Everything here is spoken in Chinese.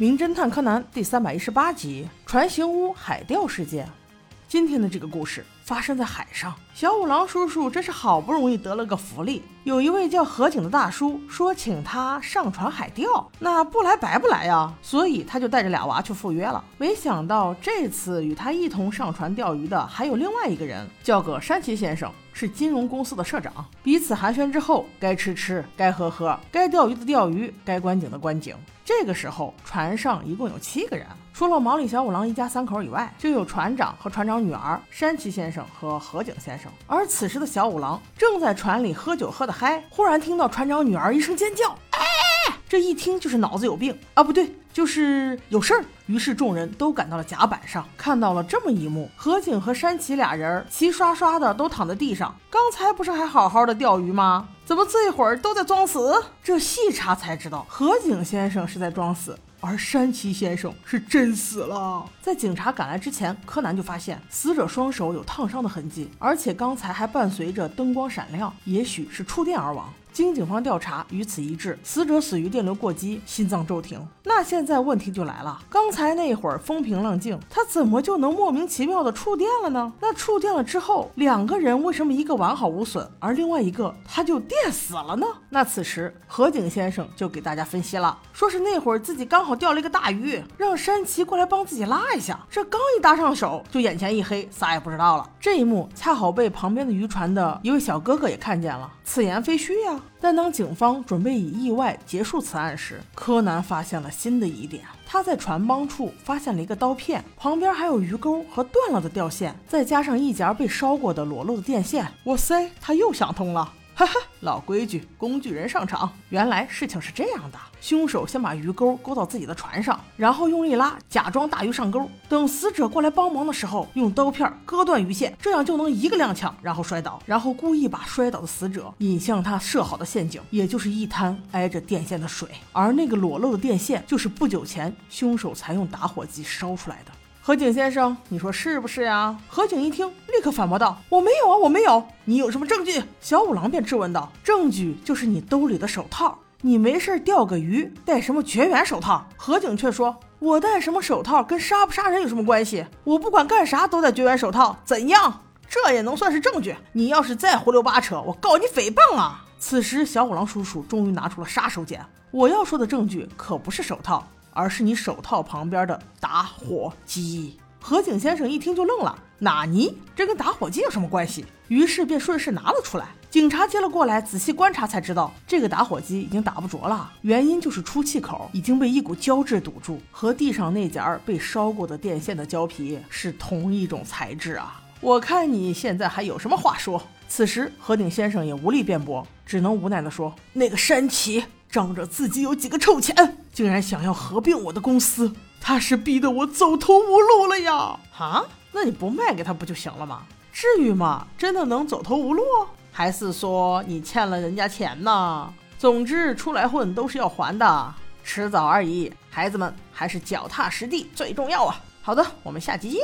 名侦探柯南》第三百一十八集《船形屋海钓事件》。今天的这个故事发生在海上，小五郎叔叔真是好不容易得了个福利，有一位叫何景的大叔说请他上船海钓，那不来白不来呀，所以他就带着俩娃去赴约了。没想到这次与他一同上船钓鱼的还有另外一个人，叫个山崎先生。是金融公司的社长，彼此寒暄之后，该吃吃，该喝喝，该钓鱼的钓鱼，该观景的观景。这个时候，船上一共有七个人，除了毛利小五郎一家三口以外，就有船长和船长女儿山崎先生和河井先生。而此时的小五郎正在船里喝酒喝得嗨，忽然听到船长女儿一声尖叫，哎，这一听就是脑子有病啊，不对。就是有事儿，于是众人都赶到了甲板上，看到了这么一幕：何景和山崎俩人齐刷刷的都躺在地上。刚才不是还好好的钓鱼吗？怎么这会儿都在装死？这细查才知道，何景先生是在装死，而山崎先生是真死了。在警察赶来之前，柯南就发现死者双手有烫伤的痕迹，而且刚才还伴随着灯光闪亮，也许是触电而亡。经警方调查，与此一致，死者死于电流过激，心脏骤停。那现在问题就来了，刚才才那会儿风平浪静，他怎么就能莫名其妙的触电了呢？那触电了之后，两个人为什么一个完好无损，而另外一个他就电死了呢？那此时何景先生就给大家分析了，说是那会儿自己刚好钓了一个大鱼，让山崎过来帮自己拉一下，这刚一搭上手，就眼前一黑，啥也不知道了。这一幕恰好被旁边的渔船的一位小哥哥也看见了，此言非虚呀。但当警方准备以意外结束此案时，柯南发现了新的疑点。他在船帮处发现了一个刀片，旁边还有鱼钩和断了的钓线，再加上一截被烧过的裸露的电线。哇塞，他又想通了。哈哈，老规矩，工具人上场。原来事情是这样的：凶手先把鱼钩勾到自己的船上，然后用力拉，假装大鱼上钩。等死者过来帮忙的时候，用刀片割断鱼线，这样就能一个踉跄，然后摔倒。然后故意把摔倒的死者引向他设好的陷阱，也就是一滩挨着电线的水。而那个裸露的电线，就是不久前凶手才用打火机烧出来的。何景先生，你说是不是呀？何景一听，立刻反驳道：“我没有啊，我没有。你有什么证据？”小五郎便质问道：“证据就是你兜里的手套。你没事钓个鱼，戴什么绝缘手套？”何景却说：“我戴什么手套跟杀不杀人有什么关系？我不管干啥都戴绝缘手套，怎样？这也能算是证据？你要是再胡溜八扯，我告你诽谤啊！”此时，小五郎叔叔终于拿出了杀手锏。我要说的证据可不是手套。而是你手套旁边的打火机。何景先生一听就愣了，纳尼？这跟打火机有什么关系？于是便顺势拿了出来。警察接了过来，仔细观察才知道，这个打火机已经打不着了，原因就是出气口已经被一股胶质堵住，和地上那截被烧过的电线的胶皮是同一种材质啊！我看你现在还有什么话说？此时何景先生也无力辩驳，只能无奈地说：“那个山崎。”仗着自己有几个臭钱，竟然想要合并我的公司，他是逼得我走投无路了呀！啊，那你不卖给他不就行了吗？至于吗？真的能走投无路？还是说你欠了人家钱呢？总之，出来混都是要还的，迟早而已。孩子们，还是脚踏实地最重要啊！好的，我们下期见。